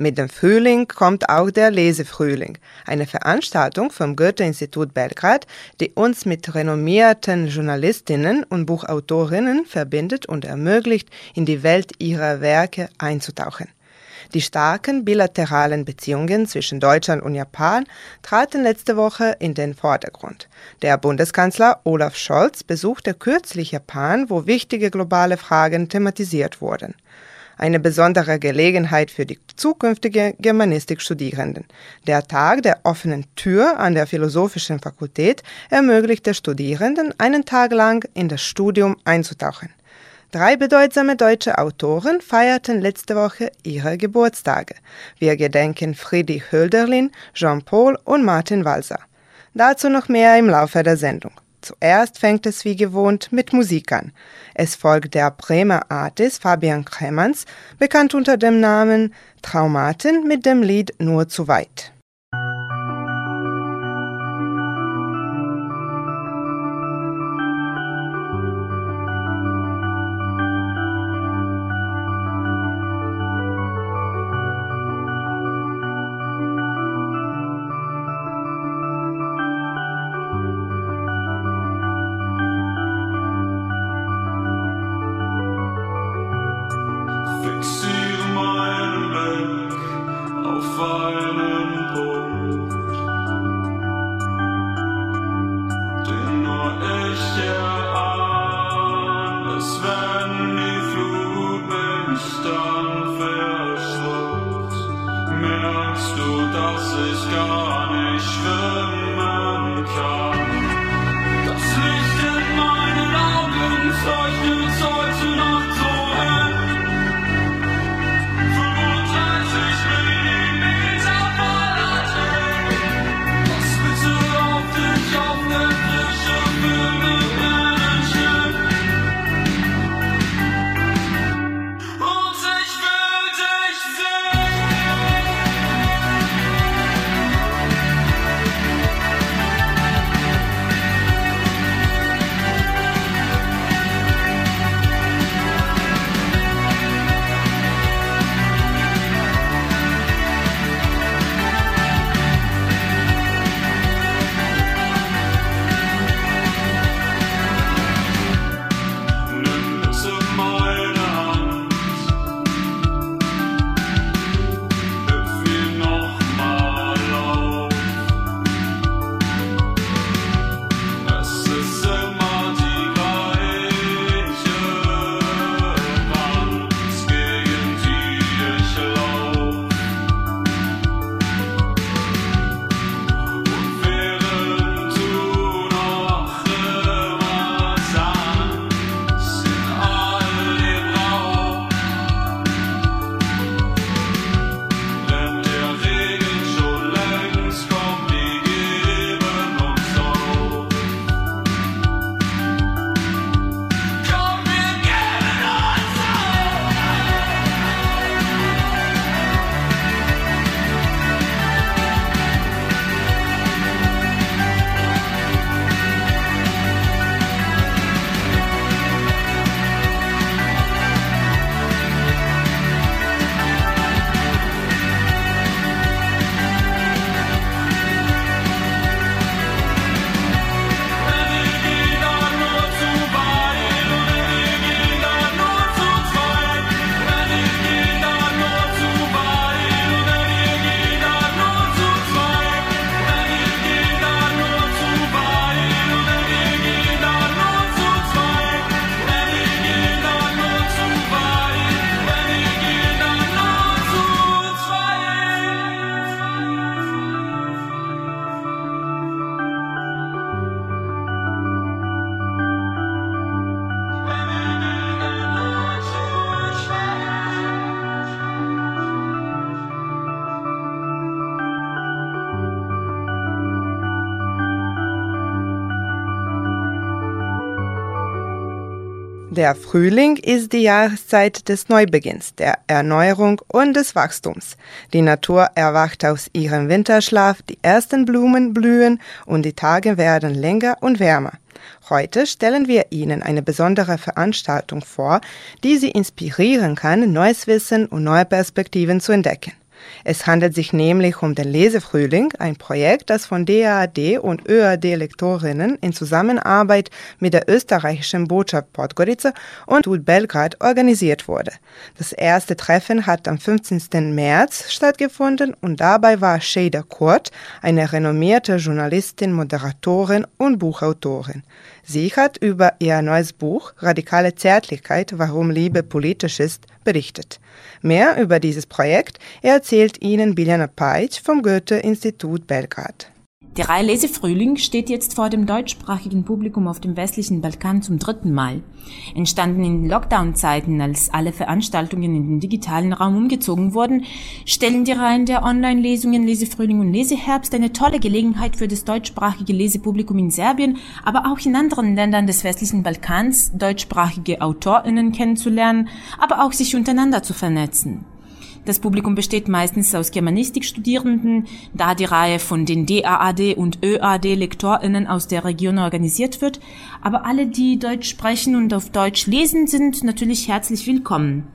Mit dem Frühling kommt auch der Lesefrühling, eine Veranstaltung vom Goethe-Institut Belgrad, die uns mit renommierten Journalistinnen und Buchautorinnen verbindet und ermöglicht, in die Welt ihrer Werke einzutauchen. Die starken bilateralen Beziehungen zwischen Deutschland und Japan traten letzte Woche in den Vordergrund. Der Bundeskanzler Olaf Scholz besuchte kürzlich Japan, wo wichtige globale Fragen thematisiert wurden eine besondere Gelegenheit für die zukünftigen Germanistikstudierenden. Der Tag der offenen Tür an der Philosophischen Fakultät ermöglicht der Studierenden, einen Tag lang in das Studium einzutauchen. Drei bedeutsame deutsche Autoren feierten letzte Woche ihre Geburtstage. Wir gedenken Friedrich Hölderlin, Jean-Paul und Martin Walser. Dazu noch mehr im Laufe der Sendung. Zuerst fängt es wie gewohnt mit Musik an. Es folgt der Bremer Artist Fabian Kremans, bekannt unter dem Namen Traumaten mit dem Lied Nur zu weit. Fixing my bed. I'll find. Der Frühling ist die Jahreszeit des Neubeginns, der Erneuerung und des Wachstums. Die Natur erwacht aus ihrem Winterschlaf, die ersten Blumen blühen und die Tage werden länger und wärmer. Heute stellen wir Ihnen eine besondere Veranstaltung vor, die Sie inspirieren kann, neues Wissen und neue Perspektiven zu entdecken. Es handelt sich nämlich um den Lesefrühling, ein Projekt, das von DAAD und ÖAD-Lektorinnen in Zusammenarbeit mit der österreichischen Botschaft Podgorica und Tud Belgrad organisiert wurde. Das erste Treffen hat am 15. März stattgefunden und dabei war Shada Kurt, eine renommierte Journalistin, Moderatorin und Buchautorin. Sie hat über ihr neues Buch Radikale Zärtlichkeit, warum Liebe politisch ist, berichtet. Mehr über dieses Projekt erzählt Ihnen Biljana Peitsch vom Goethe-Institut Belgrad. Die Reihe Lesefrühling steht jetzt vor dem deutschsprachigen Publikum auf dem westlichen Balkan zum dritten Mal. Entstanden in Lockdown-Zeiten, als alle Veranstaltungen in den digitalen Raum umgezogen wurden, stellen die Reihen der Online-Lesungen Lesefrühling und Leseherbst eine tolle Gelegenheit für das deutschsprachige Lesepublikum in Serbien, aber auch in anderen Ländern des westlichen Balkans, deutschsprachige AutorInnen kennenzulernen, aber auch sich untereinander zu vernetzen. Das Publikum besteht meistens aus Germanistikstudierenden, da die Reihe von den DAAD und ÖAD-LektorInnen aus der Region organisiert wird. Aber alle, die Deutsch sprechen und auf Deutsch lesen, sind natürlich herzlich willkommen.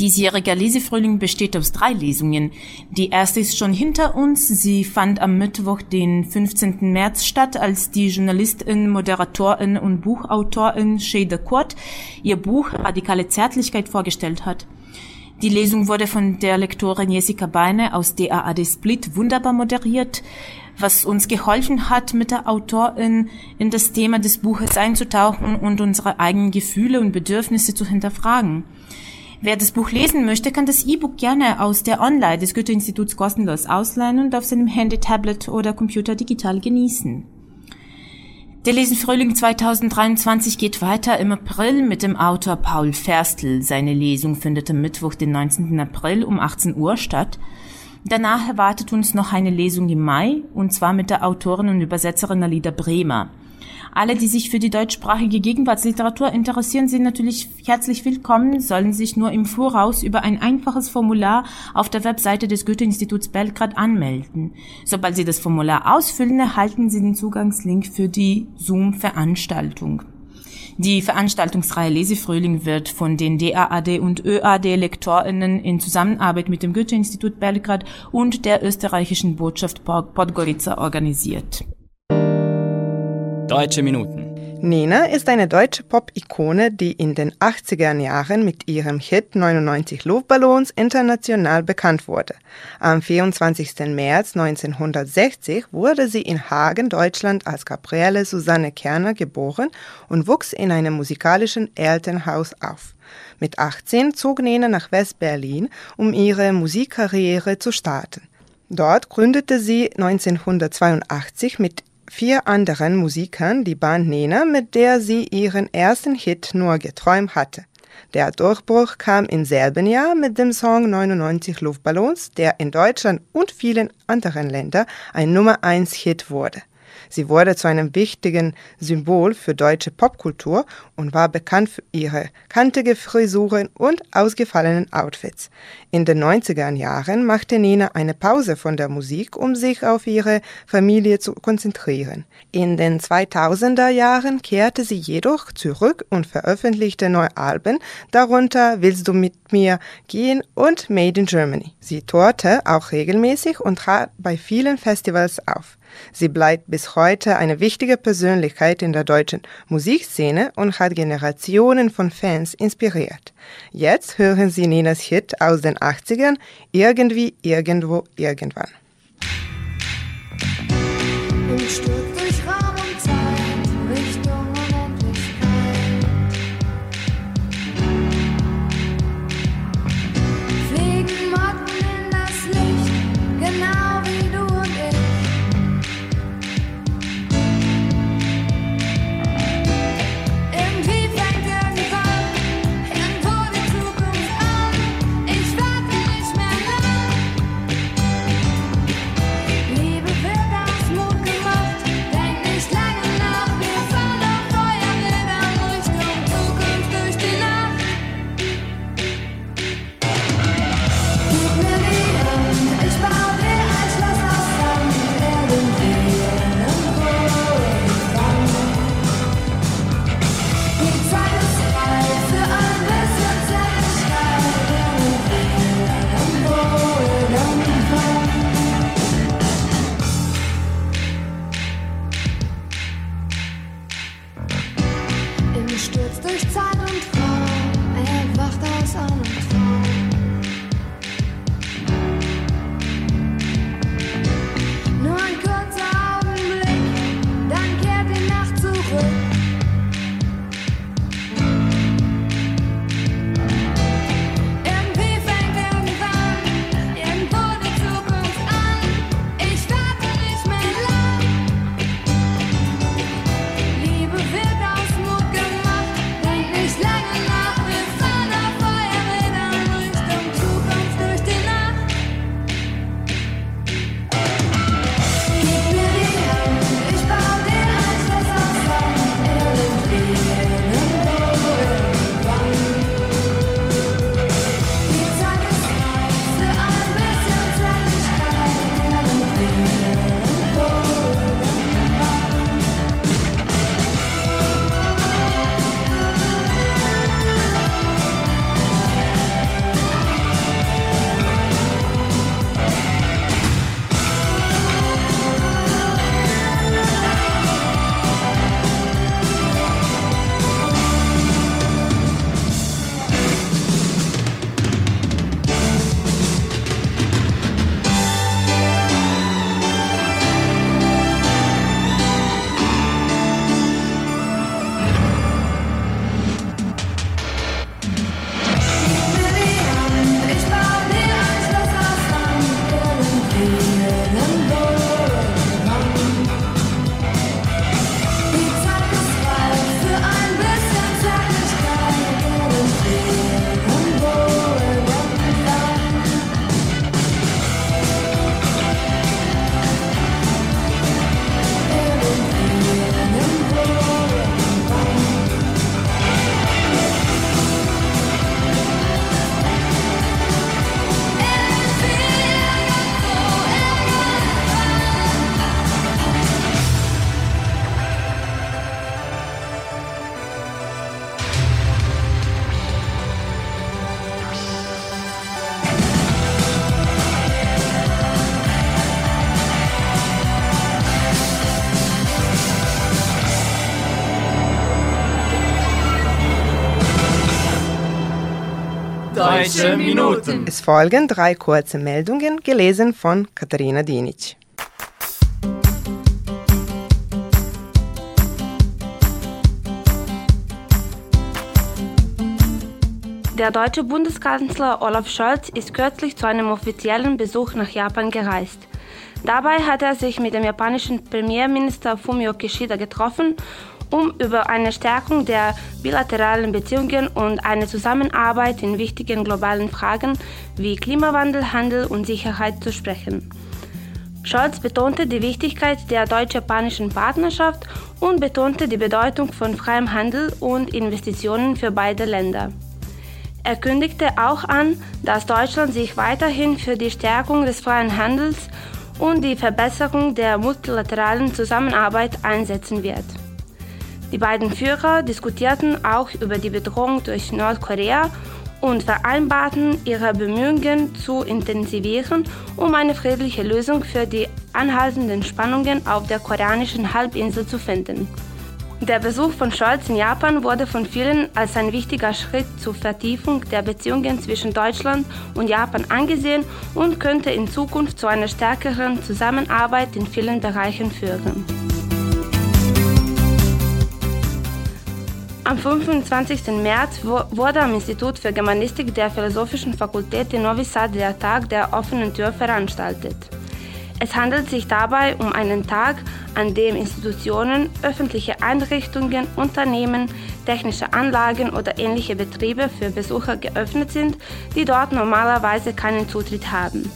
Diesjähriger Lesefrühling besteht aus drei Lesungen. Die erste ist schon hinter uns. Sie fand am Mittwoch, den 15. März statt, als die Journalistin, Moderatorin und Buchautorin Shade Kurt ihr Buch Radikale Zärtlichkeit vorgestellt hat. Die Lesung wurde von der Lektorin Jessica Beine aus DAAD Split wunderbar moderiert, was uns geholfen hat, mit der Autorin in das Thema des Buches einzutauchen und unsere eigenen Gefühle und Bedürfnisse zu hinterfragen. Wer das Buch lesen möchte, kann das E-Book gerne aus der Online des Goethe-Instituts kostenlos ausleihen und auf seinem Handy, Tablet oder Computer digital genießen. Der Lesenfrühling 2023 geht weiter im April mit dem Autor Paul Ferstl. Seine Lesung findet am Mittwoch, den 19. April um 18 Uhr statt. Danach erwartet uns noch eine Lesung im Mai, und zwar mit der Autorin und Übersetzerin Alida Bremer. Alle, die sich für die deutschsprachige Gegenwartsliteratur interessieren, sind natürlich herzlich willkommen, sollen sich nur im Voraus über ein einfaches Formular auf der Webseite des Goethe-Instituts Belgrad anmelden. Sobald Sie das Formular ausfüllen, erhalten Sie den Zugangslink für die Zoom-Veranstaltung. Die Veranstaltungsreihe Lesefrühling wird von den DAAD und ÖAD-LektorInnen in Zusammenarbeit mit dem Goethe-Institut Belgrad und der österreichischen Botschaft Podgorica organisiert. Deutsche Minuten. Nina ist eine deutsche Pop-Ikone, die in den 80er Jahren mit ihrem Hit 99 Luftballons international bekannt wurde. Am 24. März 1960 wurde sie in Hagen, Deutschland als Gabriele Susanne Kerner geboren und wuchs in einem musikalischen Elternhaus auf. Mit 18 zog Nina nach West-Berlin, um ihre Musikkarriere zu starten. Dort gründete sie 1982 mit vier anderen Musikern die Band Nena, mit der sie ihren ersten Hit nur geträumt hatte. Der Durchbruch kam im selben Jahr mit dem Song 99 Luftballons, der in Deutschland und vielen anderen Ländern ein Nummer 1 Hit wurde. Sie wurde zu einem wichtigen Symbol für deutsche Popkultur und war bekannt für ihre kantige Frisuren und ausgefallenen Outfits. In den 90er Jahren machte Nina eine Pause von der Musik, um sich auf ihre Familie zu konzentrieren. In den 2000er Jahren kehrte sie jedoch zurück und veröffentlichte neue Alben, darunter Willst du mit mir gehen und Made in Germany. Sie tourte auch regelmäßig und trat bei vielen Festivals auf. Sie bleibt bis heute eine wichtige Persönlichkeit in der deutschen Musikszene und hat Generationen von Fans inspiriert. Jetzt hören Sie Ninas Hit aus den 80ern, Irgendwie, Irgendwo, Irgendwann. Deutsche Minuten. Es folgen drei kurze Meldungen, gelesen von Katharina Dinic. Der deutsche Bundeskanzler Olaf Scholz ist kürzlich zu einem offiziellen Besuch nach Japan gereist. Dabei hat er sich mit dem japanischen Premierminister Fumio Kishida getroffen, um über eine Stärkung der bilateralen Beziehungen und eine Zusammenarbeit in wichtigen globalen Fragen wie Klimawandel, Handel und Sicherheit zu sprechen. Scholz betonte die Wichtigkeit der deutsch-japanischen Partnerschaft und betonte die Bedeutung von freiem Handel und Investitionen für beide Länder. Er kündigte auch an, dass Deutschland sich weiterhin für die Stärkung des freien Handels und die Verbesserung der multilateralen Zusammenarbeit einsetzen wird. Die beiden Führer diskutierten auch über die Bedrohung durch Nordkorea und vereinbarten, ihre Bemühungen zu intensivieren, um eine friedliche Lösung für die anhaltenden Spannungen auf der koreanischen Halbinsel zu finden. Der Besuch von Scholz in Japan wurde von vielen als ein wichtiger Schritt zur Vertiefung der Beziehungen zwischen Deutschland und Japan angesehen und könnte in Zukunft zu einer stärkeren Zusammenarbeit in vielen Bereichen führen. Am 25. März wurde am Institut für Germanistik der Philosophischen Fakultät in Novi Sad der Tag der offenen Tür veranstaltet. Es handelt sich dabei um einen Tag, an dem Institutionen, öffentliche Einrichtungen, Unternehmen, technische Anlagen oder ähnliche Betriebe für Besucher geöffnet sind, die dort normalerweise keinen Zutritt haben.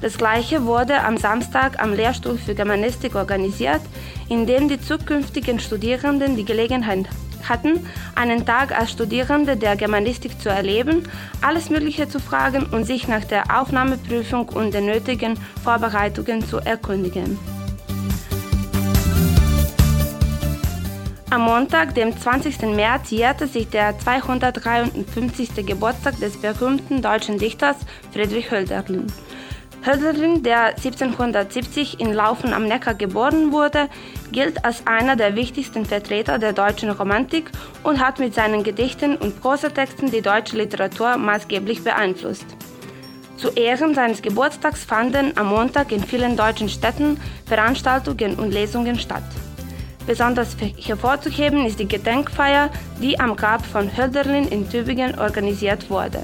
Das gleiche wurde am Samstag am Lehrstuhl für Germanistik organisiert, in dem die zukünftigen Studierenden die Gelegenheit hatten, einen Tag als Studierende der Germanistik zu erleben, alles Mögliche zu fragen und sich nach der Aufnahmeprüfung und den nötigen Vorbereitungen zu erkundigen. Am Montag, dem 20. März, jährte sich der 253. Geburtstag des berühmten deutschen Dichters Friedrich Hölderlin. Hölderlin, der 1770 in Laufen am Neckar geboren wurde, gilt als einer der wichtigsten Vertreter der deutschen Romantik und hat mit seinen Gedichten und Prosatexten die deutsche Literatur maßgeblich beeinflusst. Zu Ehren seines Geburtstags fanden am Montag in vielen deutschen Städten Veranstaltungen und Lesungen statt. Besonders hervorzuheben ist die Gedenkfeier, die am Grab von Hölderlin in Tübingen organisiert wurde.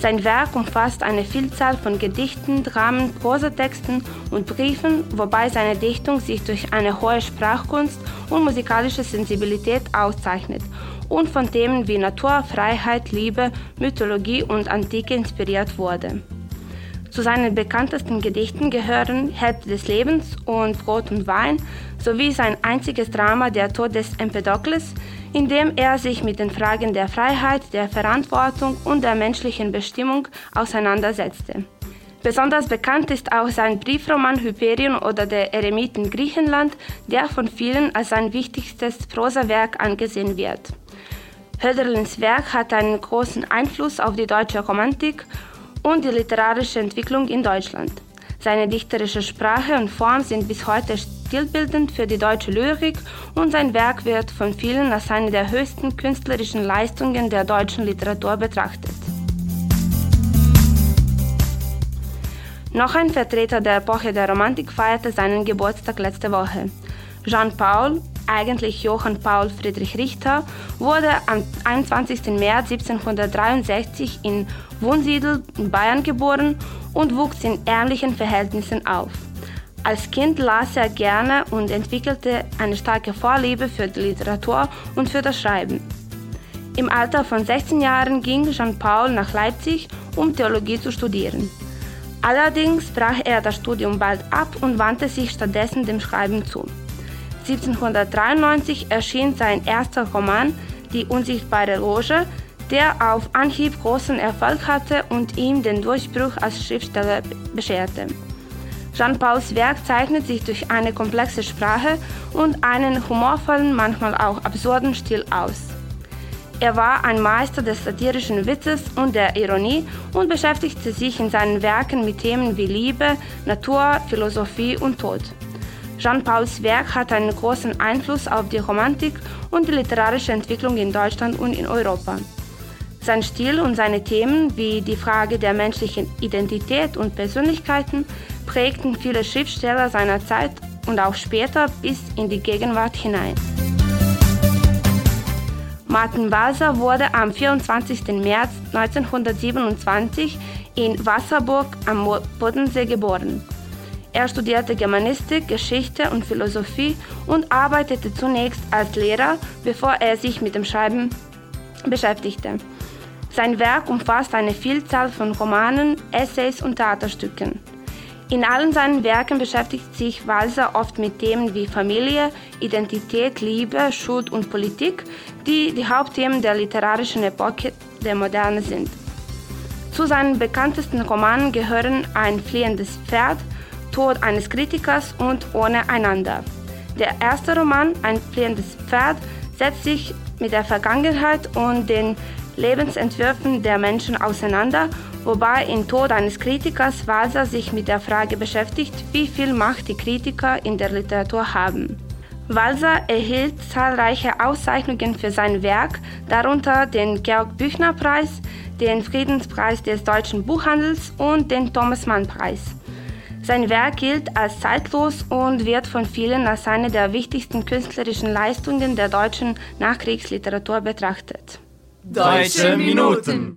Sein Werk umfasst eine Vielzahl von Gedichten, Dramen, Prosatexten und Briefen, wobei seine Dichtung sich durch eine hohe Sprachkunst und musikalische Sensibilität auszeichnet und von Themen wie Natur, Freiheit, Liebe, Mythologie und Antike inspiriert wurde. Zu seinen bekanntesten Gedichten gehören Hälfte des Lebens und Brot und Wein sowie sein einziges Drama Der Tod des Empedokles, in dem er sich mit den Fragen der Freiheit, der Verantwortung und der menschlichen Bestimmung auseinandersetzte. Besonders bekannt ist auch sein Briefroman Hyperion oder der Eremiten Griechenland, der von vielen als sein wichtigstes Prosawerk angesehen wird. Hölderlins Werk hat einen großen Einfluss auf die deutsche Romantik und die literarische Entwicklung in Deutschland. Seine dichterische Sprache und Form sind bis heute stilbildend für die deutsche Lyrik und sein Werk wird von vielen als eine der höchsten künstlerischen Leistungen der deutschen Literatur betrachtet. Noch ein Vertreter der Epoche der Romantik feierte seinen Geburtstag letzte Woche. Jean Paul, eigentlich Johann Paul Friedrich Richter, wurde am 21. März 1763 in Wunsiedel in Bayern geboren und wuchs in ärmlichen Verhältnissen auf. Als Kind las er gerne und entwickelte eine starke Vorliebe für die Literatur und für das Schreiben. Im Alter von 16 Jahren ging Jean Paul nach Leipzig, um Theologie zu studieren. Allerdings brach er das Studium bald ab und wandte sich stattdessen dem Schreiben zu. 1793 erschien sein erster Roman Die unsichtbare Loge, der auf Anhieb großen Erfolg hatte und ihm den Durchbruch als Schriftsteller bescherte. Jean Pauls Werk zeichnet sich durch eine komplexe Sprache und einen humorvollen, manchmal auch absurden Stil aus. Er war ein Meister des satirischen Witzes und der Ironie und beschäftigte sich in seinen Werken mit Themen wie Liebe, Natur, Philosophie und Tod. Jean Pauls Werk hat einen großen Einfluss auf die Romantik und die literarische Entwicklung in Deutschland und in Europa. Sein Stil und seine Themen wie die Frage der menschlichen Identität und Persönlichkeiten prägten viele Schriftsteller seiner Zeit und auch später bis in die Gegenwart hinein. Martin Walser wurde am 24. März 1927 in Wasserburg am Bodensee geboren. Er studierte Germanistik, Geschichte und Philosophie und arbeitete zunächst als Lehrer, bevor er sich mit dem Schreiben beschäftigte. Sein Werk umfasst eine Vielzahl von Romanen, Essays und Theaterstücken. In allen seinen Werken beschäftigt sich Walser oft mit Themen wie Familie, Identität, Liebe, Schuld und Politik, die die Hauptthemen der literarischen Epoche der Moderne sind. Zu seinen bekanntesten Romanen gehören Ein fliehendes Pferd, Tod eines Kritikers und Ohne einander. Der erste Roman, Ein fliehendes Pferd, setzt sich mit der Vergangenheit und den Lebensentwürfen der Menschen auseinander wobei in Tod eines Kritikers Walser sich mit der Frage beschäftigt, wie viel Macht die Kritiker in der Literatur haben. Walser erhielt zahlreiche Auszeichnungen für sein Werk, darunter den Georg-Büchner-Preis, den Friedenspreis des deutschen Buchhandels und den Thomas-Mann-Preis. Sein Werk gilt als zeitlos und wird von vielen als eine der wichtigsten künstlerischen Leistungen der deutschen Nachkriegsliteratur betrachtet. Deutsche Minuten.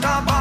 Santa Barbara.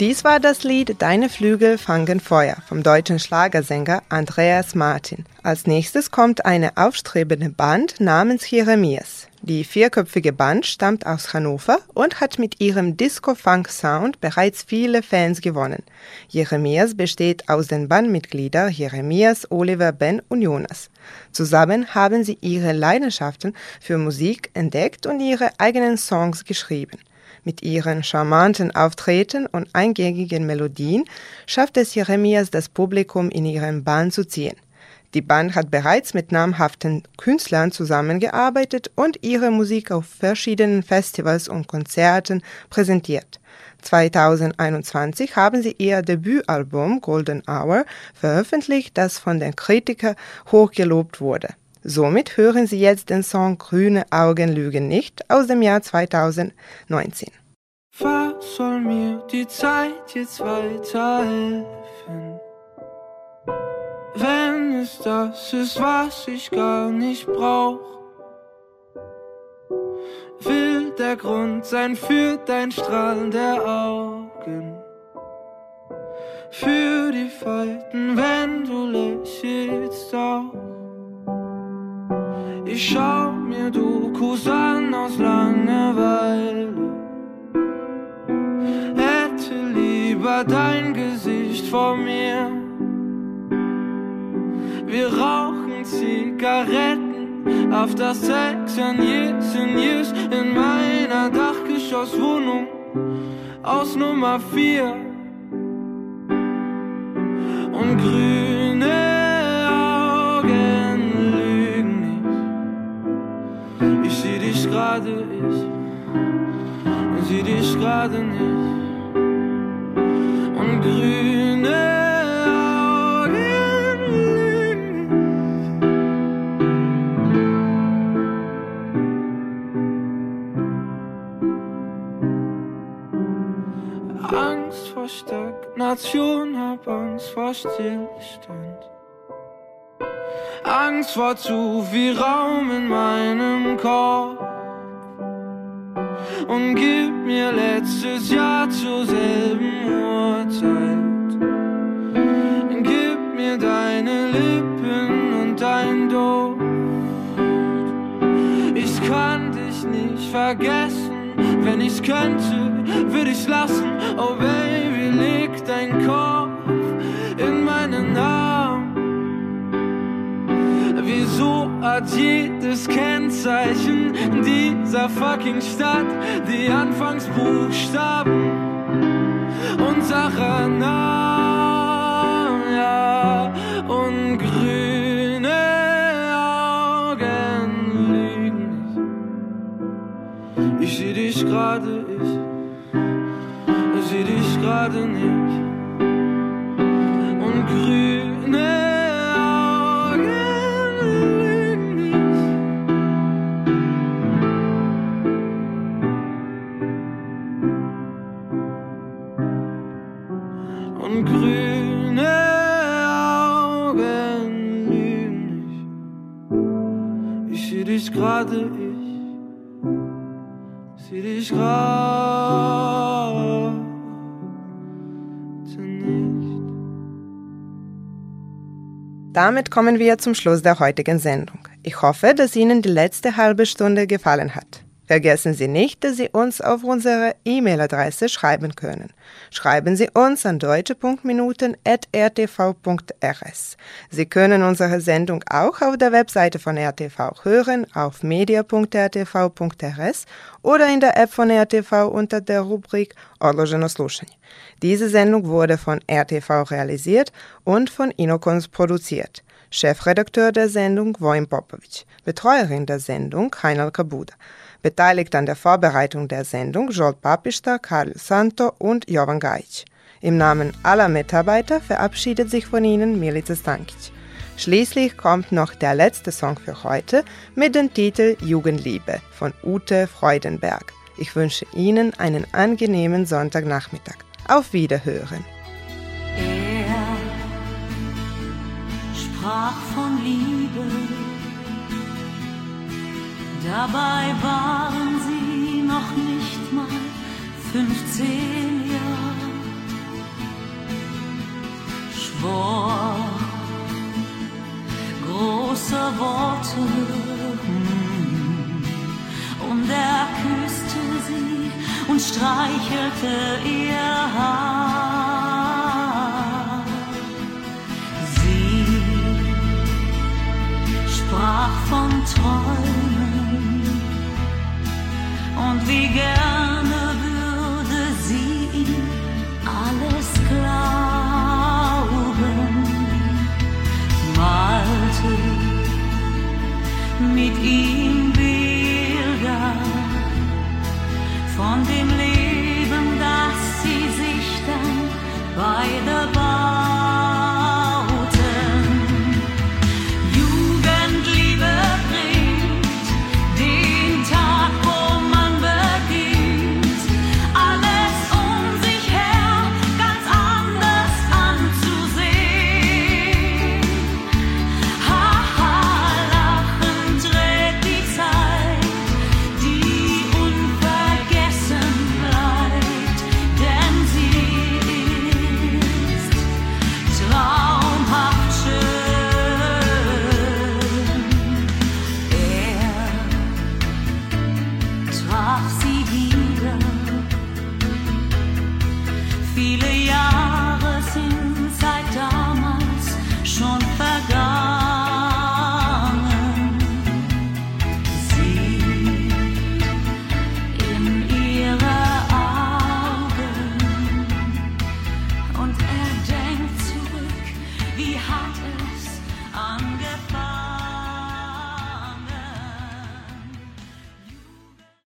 Dies war das Lied Deine Flügel fangen Feuer vom deutschen Schlagersänger Andreas Martin. Als nächstes kommt eine aufstrebende Band namens Jeremias. Die vierköpfige Band stammt aus Hannover und hat mit ihrem Disco-Funk-Sound bereits viele Fans gewonnen. Jeremias besteht aus den Bandmitgliedern Jeremias, Oliver, Ben und Jonas. Zusammen haben sie ihre Leidenschaften für Musik entdeckt und ihre eigenen Songs geschrieben. Mit ihren charmanten Auftreten und eingängigen Melodien schafft es Jeremias, das Publikum in ihren Bann zu ziehen. Die Band hat bereits mit namhaften Künstlern zusammengearbeitet und ihre Musik auf verschiedenen Festivals und Konzerten präsentiert. 2021 haben sie ihr Debütalbum Golden Hour veröffentlicht, das von den Kritikern hochgelobt wurde. Somit hören Sie jetzt den Song Grüne Augen lügen nicht aus dem Jahr 2019. Was soll mir die Zeit jetzt weiterhelfen? Wenn es das ist, was ich gar nicht brauch. Will der Grund sein für dein Strahlen der Augen. Für die Falten, wenn du lächelst. Schau mir Dokus an aus Langeweile. Hätte lieber dein Gesicht vor mir. Wir rauchen Zigaretten, auf das Sex and years and years in meiner Dachgeschosswohnung aus Nummer 4 und grüne gerade ich, sieh dich gerade nicht. Und grüne Augen Angst vor Stagnation, hab Angst vor Stillstand. Angst vor zu viel Raum in meinem Kopf und gib mir letztes Jahr zur selben Uhrzeit. Gib mir deine Lippen und dein Duft. Ich kann dich nicht vergessen, wenn ich's könnte, würde ich's lassen. Oh Baby, leg dein Kopf hat jedes Kennzeichen dieser fucking Stadt die Anfangsbuchstaben unserer Namen? Ja, und grüne Augen lügen nicht. Ich seh dich gerade, ich seh dich gerade nicht. Und grüne Damit kommen wir zum Schluss der heutigen Sendung. Ich hoffe, dass Ihnen die letzte halbe Stunde gefallen hat. Vergessen Sie nicht, dass Sie uns auf unsere E-Mail-Adresse schreiben können. Schreiben Sie uns an deutsche.minuten.rtv.rs. Sie können unsere Sendung auch auf der Webseite von RTV hören, auf media.rtv.rs oder in der App von RTV unter der Rubrik Odloženo slušanje. Diese Sendung wurde von RTV realisiert und von Inokons produziert. Chefredakteur der Sendung Wojn Popovic, Betreuerin der Sendung Heinal Kabuda. Beteiligt an der Vorbereitung der Sendung Jolt Papista, Karl Santo und Jovan Gajic. Im Namen aller Mitarbeiter verabschiedet sich von Ihnen Milica Stankic. Schließlich kommt noch der letzte Song für heute mit dem Titel Jugendliebe von Ute Freudenberg. Ich wünsche Ihnen einen angenehmen Sonntagnachmittag. Auf Wiederhören. Er sprach von Liebe Dabei waren sie noch nicht mal 15 Jahre. Schwor große Worte hm, und er küsste sie und streichelte ihr Haar. Sprach